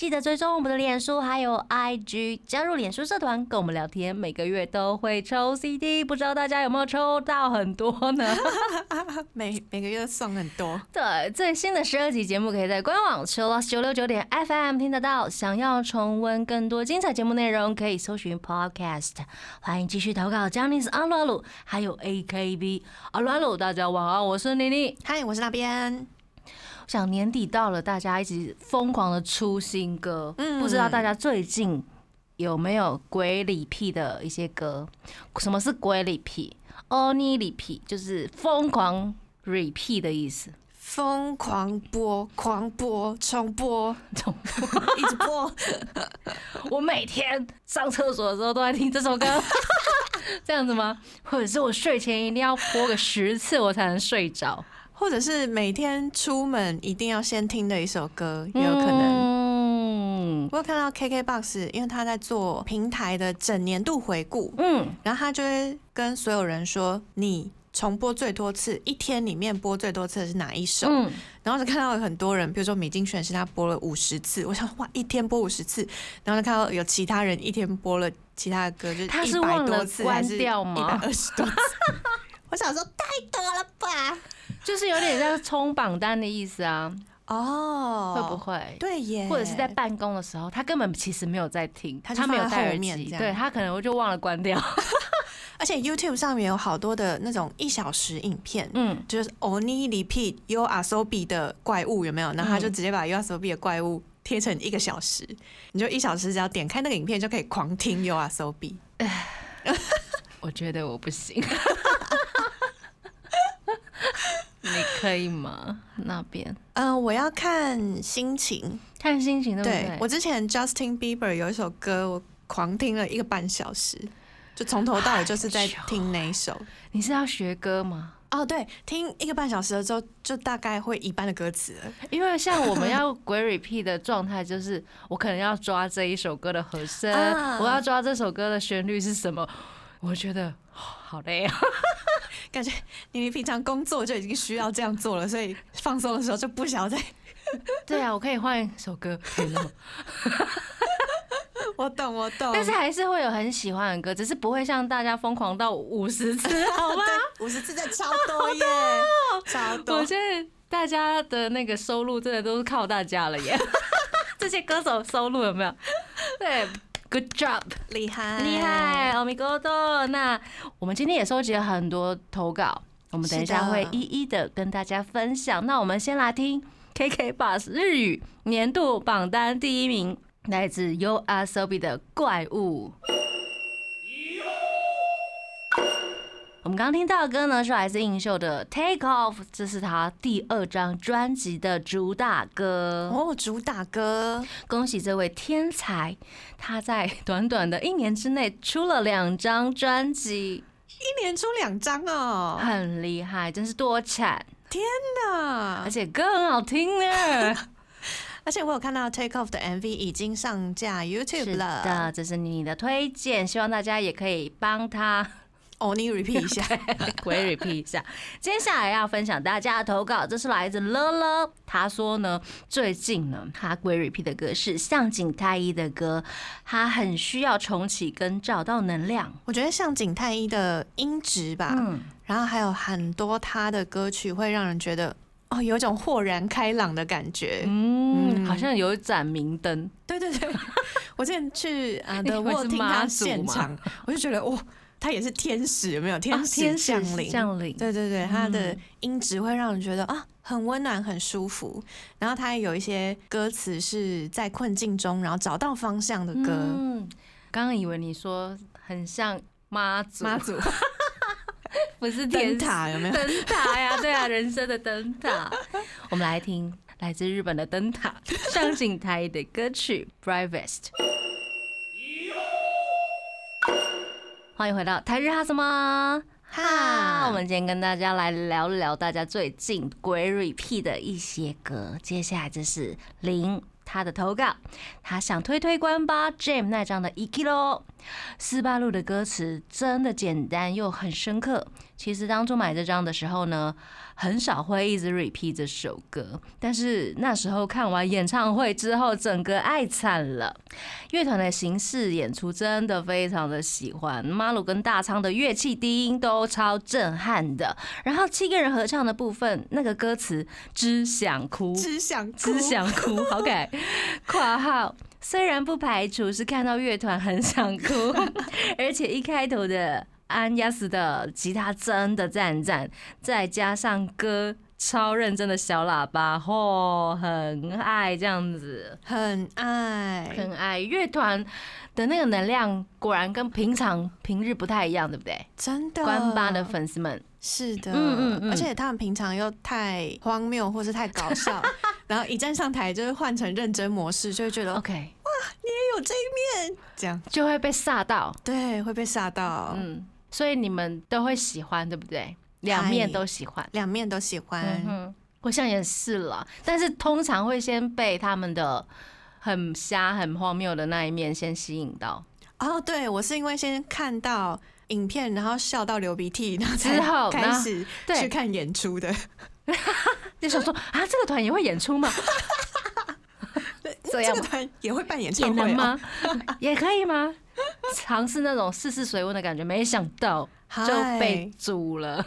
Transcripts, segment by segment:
记得追踪我们的脸书还有 IG，加入脸书社团跟我们聊天，每个月都会抽 CD，不知道大家有没有抽到很多呢？每每个月送很多。对，最新的十二集节目可以在官网 c h i l o s 九六九点 FM 听得到。想要重温更多精彩节目内容，可以搜寻 Podcast。欢迎继续投稿 j a n i c e 阿鲁阿鲁，还有 AKB 阿鲁阿鲁，大家晚安，我是妮妮，嗨，我是那边。想年底到了，大家一直疯狂的出新歌，嗯不知道大家最近有没有鬼里屁的一些歌？什么是鬼里屁？哦，你里屁就是疯狂 repeat 的意思，疯狂播、狂播、重播、重播，一直播。我每天上厕所的时候都在听这首歌，这样子吗？或者是我睡前一定要播个十次，我才能睡着？或者是每天出门一定要先听的一首歌，也有可能。嗯，我有看到 KKBOX，因为他在做平台的整年度回顾，嗯，然后他就会跟所有人说，你重播最多次，一天里面播最多次的是哪一首？嗯，然后就看到有很多人，比如说米津玄师，他播了五十次，我想哇，一天播五十次，然后就看到有其他人一天播了其他的歌，就他是忘了关掉吗？一百二十多次，我想说太多了吧。就是有点像冲榜单的意思啊，哦，会不会？对耶，或者是在办公的时候，他根本其实没有在听，他没有戴耳机，对他可能我就忘了关掉。而且 YouTube 上面有好多的那种一小时影片，嗯，就是 Only Repeat You Are So B 的怪物有没有？然后他就直接把 You Are So B 的怪物贴成一个小时，你就一小时只要点开那个影片就可以狂听 You Are So B。我觉得我不行。你可以吗？那边？嗯，我要看心情，看心情，对不对？我之前 Justin Bieber 有一首歌，我狂听了一个半小时，就从头到尾就是在听那一首。你是要学歌吗？哦，对，听一个半小时了之后，就大概会一半的歌词。因为像我们要鬼 repeat 的状态，就是我可能要抓这一首歌的和声，我要抓这首歌的旋律是什么。我觉得好累啊。感觉你平常工作就已经需要这样做了，所以放松的时候就不想再。对啊，我可以换一首歌？我懂，我懂。但是还是会有很喜欢的歌，只是不会像大家疯狂到五十次，好吗？五十次在超多耶，超多。我现在大家的那个收入真的都是靠大家了耶。这些歌手收入有没有？对。Good job，厉害厉害，我们今天也收集了很多投稿，我们等一下会一一的跟大家分享。那我们先来听 KK Bus 日语年度榜单第一名，来自 U R S O B 的怪物。们刚刚听到的歌呢，是来自映秀的《Take Off》，这是他第二张专辑的主打歌哦，主打歌。恭喜这位天才，他在短短的一年之内出了两张专辑，一年出两张哦，很厉害，真是多产！天哪，而且歌很好听呢。而且我有看到《Take Off》的 MV 已经上架 YouTube 了，的，这是你的推荐，希望大家也可以帮他。哦，你 repeat 一下，我也 repeat 一下。接下来要分享大家的投稿，这是来自乐乐，他说呢，最近呢，他归 repeat 的歌是向井太一的歌，他很需要重启跟找到能量。我觉得向井太一的音质吧，嗯，然后还有很多他的歌曲会让人觉得哦，有一种豁然开朗的感觉，嗯，好像有一盏明灯。对对对，我之前去啊的沃听他现场，我就觉得哇。他也是天使，有没有天使降临？降临，对对对，他的音质会让人觉得啊，很温暖，很舒服。然后他也有一些歌词是在困境中，然后找到方向的歌。嗯，刚刚以为你说很像妈祖，妈祖 不是灯塔，有没有灯塔呀？对啊，人生的灯塔。我们来听来自日本的灯塔上井台的歌曲《Brightest》。欢迎回到台日哈什么哈？我们今天跟大家来聊聊大家最近鬼 repeat 的一些歌。接下来就是林他的投稿，他想推推关吧 Jam 那张的 Ikilo 斯巴鲁的歌词真的简单又很深刻。其实当初买这张的时候呢，很少会一直 repeat 这首歌，但是那时候看完演唱会之后，整个爱惨了。乐团的形式演出真的非常的喜欢，马鲁跟大仓的乐器低音都超震撼的。然后七个人合唱的部分，那个歌词只想哭，只想只想哭。OK，括号虽然不排除是看到乐团很想哭，而且一开头的。安雅斯的吉他真的赞赞，再加上歌超认真的小喇叭，嚯，很爱这样子，很爱，很爱乐团的那个能量，果然跟平常平日不太一样，对不对？真的，关八的粉丝们。是的，嗯嗯嗯，而且他们平常又太荒谬或是太搞笑，然后一站上台就是换成认真模式，就会觉得 OK，哇，你也有这一面，这样。就会被吓到，对，会被吓到，嗯。所以你们都会喜欢，对不对？两面都喜欢，两面都喜欢。嗯，我想也是了。但是通常会先被他们的很瞎、很荒谬的那一面先吸引到。哦，对，我是因为先看到影片，然后笑到流鼻涕，然后之后开始去看演出的。就想说啊，这个团也会演出吗？这个团也会办演唱会吗？也可以吗？尝试那种试试水温的感觉，没想到就被煮了，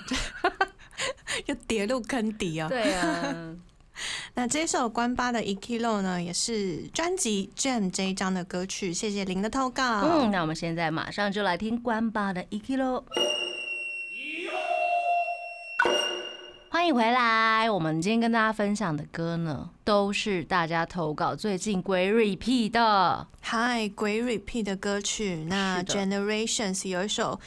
又跌入坑底啊！对啊，那这首关八的 Ekilo 呢，也是专辑 Jam 这一张的歌曲。谢谢您的投稿。嗯，那我们现在马上就来听关八的 Ekilo。欢迎回来！我们今天跟大家分享的歌呢，都是大家投稿最近鬼 repeat 的。嗨，鬼 repeat 的歌曲。那 Generations 有一首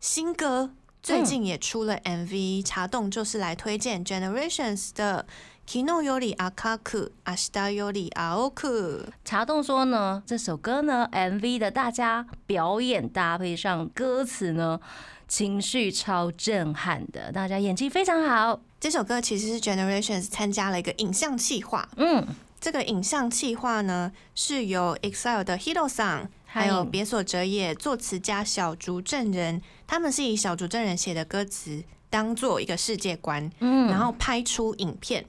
新歌，最近也出了 MV。茶洞就是来推荐 Generations 的 Kino Yori Akaku Ashita Yori Aoku。茶洞说呢，这首歌呢，MV 的大家表演搭配上歌词呢。情绪超震撼的，大家演技非常好。这首歌其实是 Generations 参加了一个影像企划，嗯，这个影像企划呢是由 EXILE 的 Hiro Sang 还有别所哲也作词家小竹正人，他们是以小竹正人写的歌词当做一个世界观，嗯，然后拍出影片。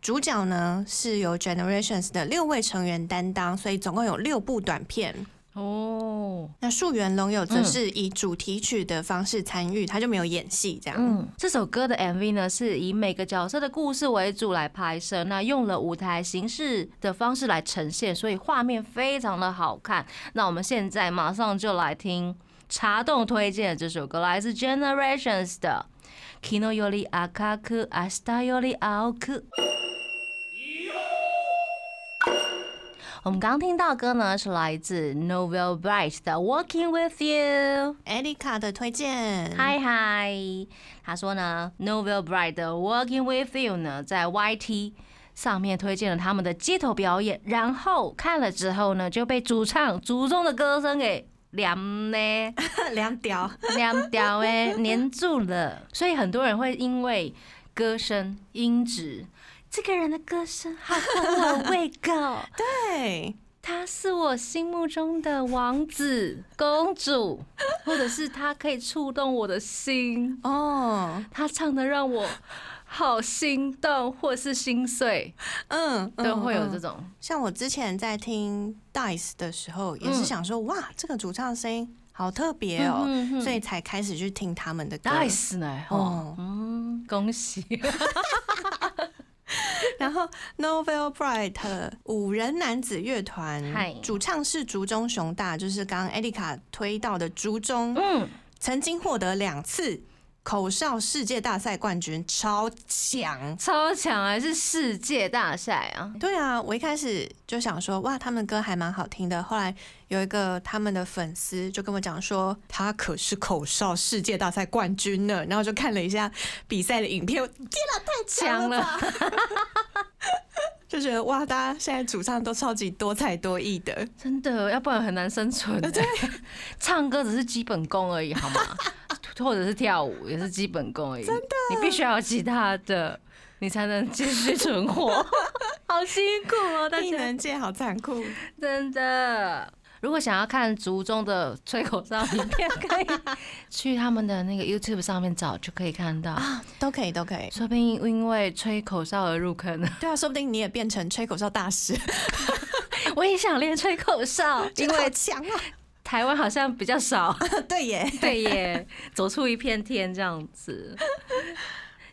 主角呢是由 Generations 的六位成员担当，所以总共有六部短片。哦，那树原龙友则是以主题曲的方式参与，他就没有演戏这样。嗯，这首歌的 MV 呢是以每个角色的故事为主来拍摄，那用了舞台形式的方式来呈现，所以画面非常的好看。那我们现在马上就来听茶洞推荐的这首歌，来自 Generations 的《Kino Yori Akaku Ashita Yori Aoku》。我们刚刚听到歌呢，是来自 Novel Bright 的 Walking with You，艾丽卡的推荐。嗨嗨，他说呢，Novel Bright 的 Walking with You 呢，在 YT 上面推荐了他们的街头表演，然后看了之后呢，就被主唱祖宗的歌声给凉呢，凉掉，凉掉哎，黏住了。所以很多人会因为歌声音质。这个人的歌声好合我胃口，对，他是我心目中的王子公主，或者是他可以触动我的心哦。他唱的让我好心动，或是心碎，嗯，都会有这种。像我之前在听 Dice 的时候，也是想说，哇，这个主唱声音好特别哦，所以才开始去听他们的歌。Dice 呢？哦，嗯，恭喜。然后，Novel Bright 五人男子乐团，主唱是竹中雄大，就是刚刚艾丽卡推到的竹中，嗯，曾经获得两次。口哨世界大赛冠军超强，超强还是世界大赛啊？对啊，我一开始就想说，哇，他们歌还蛮好听的。后来有一个他们的粉丝就跟我讲说，他可是口哨世界大赛冠军呢。然后就看了一下比赛的影片，天哪，太强了！就觉得哇，大家现在主唱都超级多才多艺的，真的，要不然很难生存。对，唱歌只是基本功而已，好吗？或者是跳舞也是基本功而已，真的，你必须要有其他的。你才能继续存活。好辛苦哦，艺能界好残酷，真的。如果想要看族中的吹口哨影片，可以去他们的那个 YouTube 上面找，就可以看到啊，都可以，都可以。说不定因为吹口哨而入坑呢。对啊，说不定你也变成吹口哨大师。我也想练吹口哨，因为强啊！台湾好像比较少。对耶，对耶，走出一片天这样子。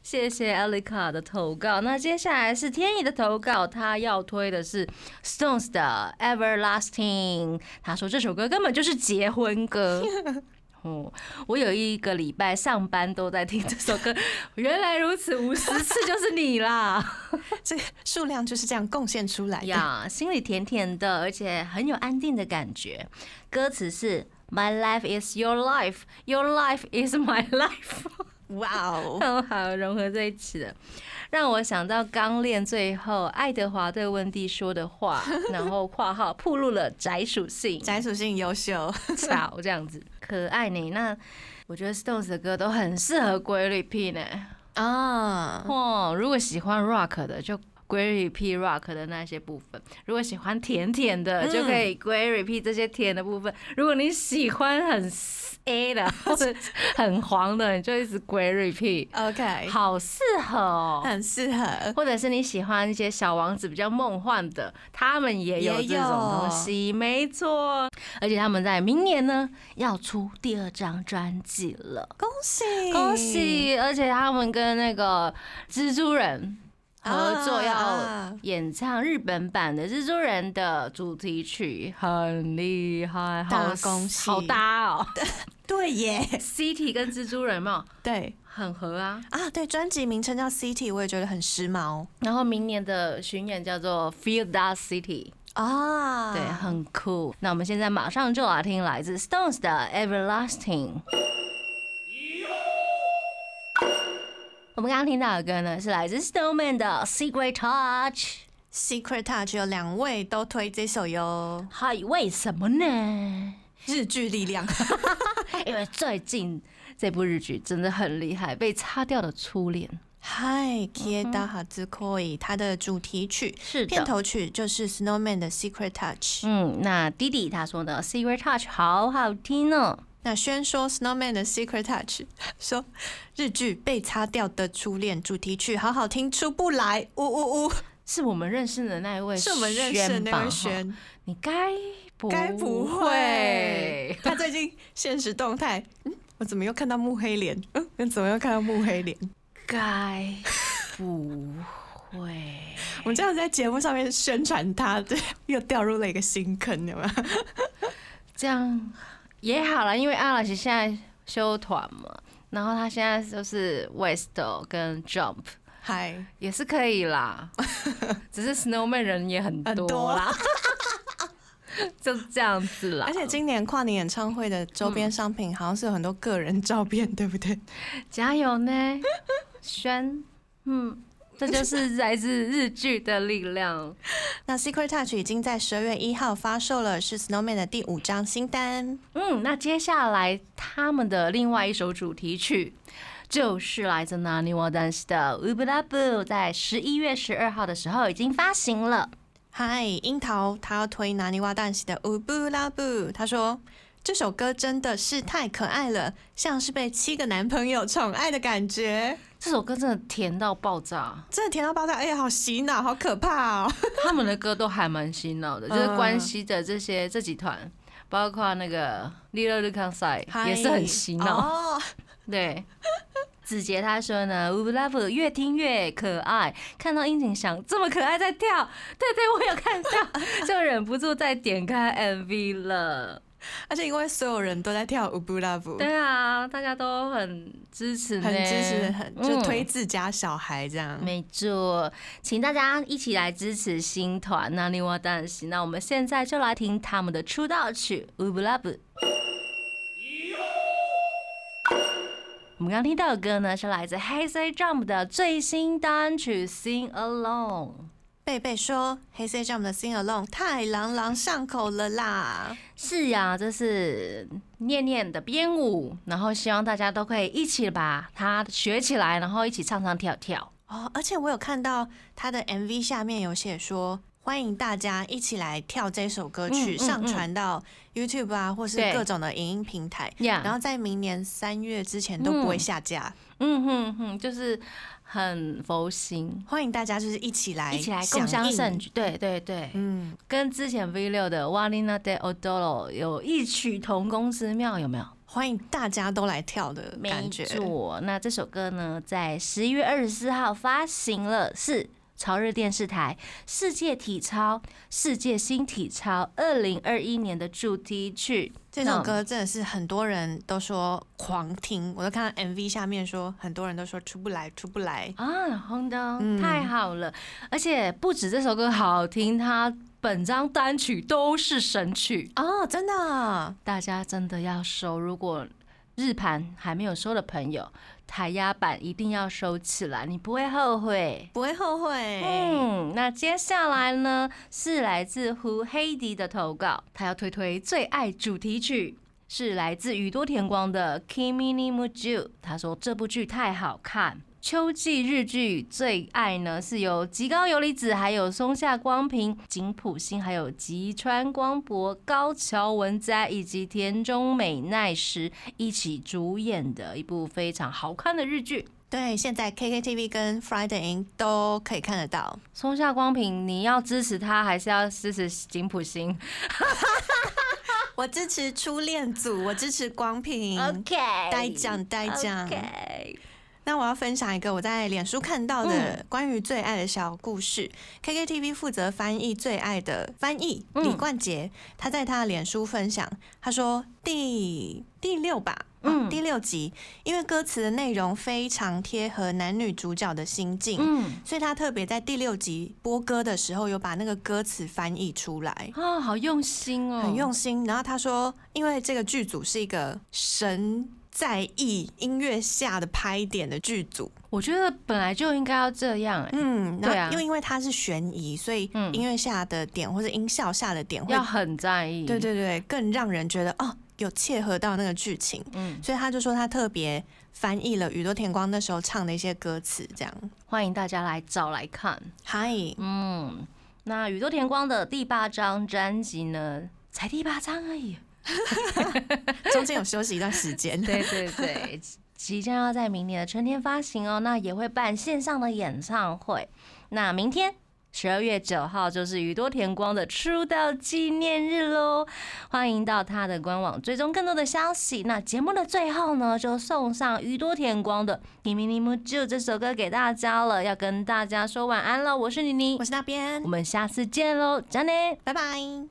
谢谢艾丽卡的投稿。那接下来是天意的投稿，他要推的是 Stones 的 Everlasting。他说这首歌根本就是结婚歌。哦，我有一个礼拜上班都在听这首歌，原来如此，五十次就是你啦。这数量就是这样贡献出来呀，心里甜甜的，而且很有安定的感觉。歌词是 My life is your life, your life is my life。哇哦，很 好融合在一起的，让我想到《刚练》最后爱德华对温蒂说的话，然后括号铺路了宅属性，宅属性优秀，巧这样子，可爱呢。那我觉得 Stones 的歌都很适合规律 P 呢。啊，哦，如果喜欢 Rock 的，就归 r e P Rock 的那些部分；如果喜欢甜甜的，就可以归 r e P 这些甜的部分。如果你喜欢很。A 的 或者很黄的，你就一直归 repeat，OK，好适合哦，很适合。或者是你喜欢一些小王子比较梦幻的，他们也有这种东西，没错。而且他们在明年呢要出第二张专辑了，恭喜恭喜！而且他们跟那个蜘蛛人。合作要演唱日本版的《蜘蛛人》的主题曲，很厉害，好恭喜，好搭哦！对耶，City 跟蜘蛛人嘛，对，很合啊啊！对，专辑名称叫 City，我也觉得很时髦。然后明年的巡演叫做 Feel That City 啊，对，很酷。那我们现在马上就来听来自 Stones 的 Everlasting。我们刚刚听到的歌呢，是来自 Snowman 的 Secret Touch。Secret Touch 有两位都推这首哟。嗨，为什么呢？日剧力量。因为最近这部日剧真的很厉害，被擦掉的初恋。嗨，Kieda Hazukoi，它的主题曲是片头曲，就是 Snowman 的 Secret Touch。嗯，那弟弟他说的 Secret Touch 好好听哦。那宣说 Snowman 的 Secret Touch，说日剧被擦掉的初恋主题曲好好听出不来，呜呜呜，是我们认识的那一位，是我们认识的那位轩，你该该不会？他最近现实动态，嗯，我怎么又看到木黑脸？嗯，怎么又看到木黑脸？该不会？我们这样在节目上面宣传他，对，又掉入了一个新坑，有没有？这样。也好了，因为阿老师现在休团嘛，然后他现在就是 West 跟 Jump，嗨，也是可以啦。只是 Snowman 人也很多啦，就这样子啦。而且今年跨年演唱会的周边商品好像是有很多个人照片，对不对？加油呢，轩，嗯。这就是来自日剧的力量。那 Secret Touch 已经在十二月一号发售了，是 Snowman 的第五张新单。嗯，那接下来他们的另外一首主题曲就是来自 Naniwa Dance 的 Ublabu，在十一月十二号的时候已经发行了。嗨，樱桃他要推 Naniwa Dance 的 Ublabu，他说这首歌真的是太可爱了，像是被七个男朋友宠爱的感觉。这首歌真的甜到爆炸，真的甜到爆炸！哎呀，好洗脑，好可怕哦！他们的歌都还蛮洗脑的，就是关系的这些这几团，包括那个 k a n s i 也是很洗脑。哦 对，子杰他说呢，We Love 越听越可爱，看到殷景祥这么可爱在跳，对对，我有看到，就忍不住再点开 MV 了。而且因为所有人都在跳舞布拉布，对啊，大家都很支持，很支持，很就推自家小孩这样。没错，请大家一起来支持新团那另外当然行，那我们现在就来听他们的出道曲《舞布拉布》。我们刚听到的歌呢，是来自黑 C Jump 的最新单曲《Sing Along》。贝贝说：“黑色 Jump 的 Sing Along 太朗朗上口了啦！”是呀，这是念念的编舞，然后希望大家都可以一起把它学起来，然后一起唱唱跳跳。哦，而且我有看到他的 MV 下面有写说。欢迎大家一起来跳这首歌曲，上传到 YouTube 啊，或是各种的影音平台，然后在明年三月之前都不会下架。嗯哼哼，就是很佛心，欢迎大家就是一起来一起来共襄盛举。对对对，嗯，跟之前 V 六的 Walina de Odolo 有异曲同工之妙，有没有？欢迎大家都来跳的感觉。没错，那这首歌呢，在十一月二十四号发行了，是。朝日电视台世界体操世界新体操二零二一年的主题曲，这首歌真的是很多人都说狂听，我都看到 MV 下面说很多人都说出不来出不来啊，红灯太好了，而且不止这首歌好听，它本张单曲都是神曲哦，真的，大家真的要收，如果日盘还没有收的朋友。台压板一定要收起来，你不会后悔，不会后悔。嗯，那接下来呢是来自胡黑迪的投稿，他要推推最爱主题曲，是来自宇多田光的《Kimi ni Muju》。他说这部剧太好看。秋季日剧最爱呢，是由吉高由里子、还有松下光平、井浦新、还有吉川光博、高桥文哉以及田中美奈实一起主演的一部非常好看的日剧。对，现在 KKTV 跟 Friday 都可以看得到。松下光平，你要支持他，还是要支持井浦新？我支持初恋组，我支持光平。OK，带奖带奖。那我要分享一个我在脸书看到的关于最爱的小故事。KKTV 负责翻译最爱的翻译李冠杰，他在他的脸书分享，他说第第六吧，嗯，第六集，因为歌词的内容非常贴合男女主角的心境，嗯，所以他特别在第六集播歌的时候，有把那个歌词翻译出来啊，好用心哦，很用心。然后他说，因为这个剧组是一个神。在意音乐下的拍点的剧组，我觉得本来就应该要这样。嗯，对啊，因为因为它是悬疑，所以音乐下的点或者音效下的点要很在意。对对对，更让人觉得哦，有切合到那个剧情。嗯，所以他就说他特别翻译了宇多田光那时候唱的一些歌词，这样欢迎大家来找来看。嗨，嗯，那宇多田光的第八张专辑呢，才第八张而已。中间有休息一段时间，对对对，即将要在明年的春天发行哦，那也会办线上的演唱会。那明天十二月九号就是宇多田光的出道纪念日喽，欢迎到他的官网追踪更多的消息。那节目的最后呢，就送上宇多田光的《你咪咪木就》这首歌给大家了，要跟大家说晚安了。我是妮妮，我是那边，我们下次见喽，再见，拜拜。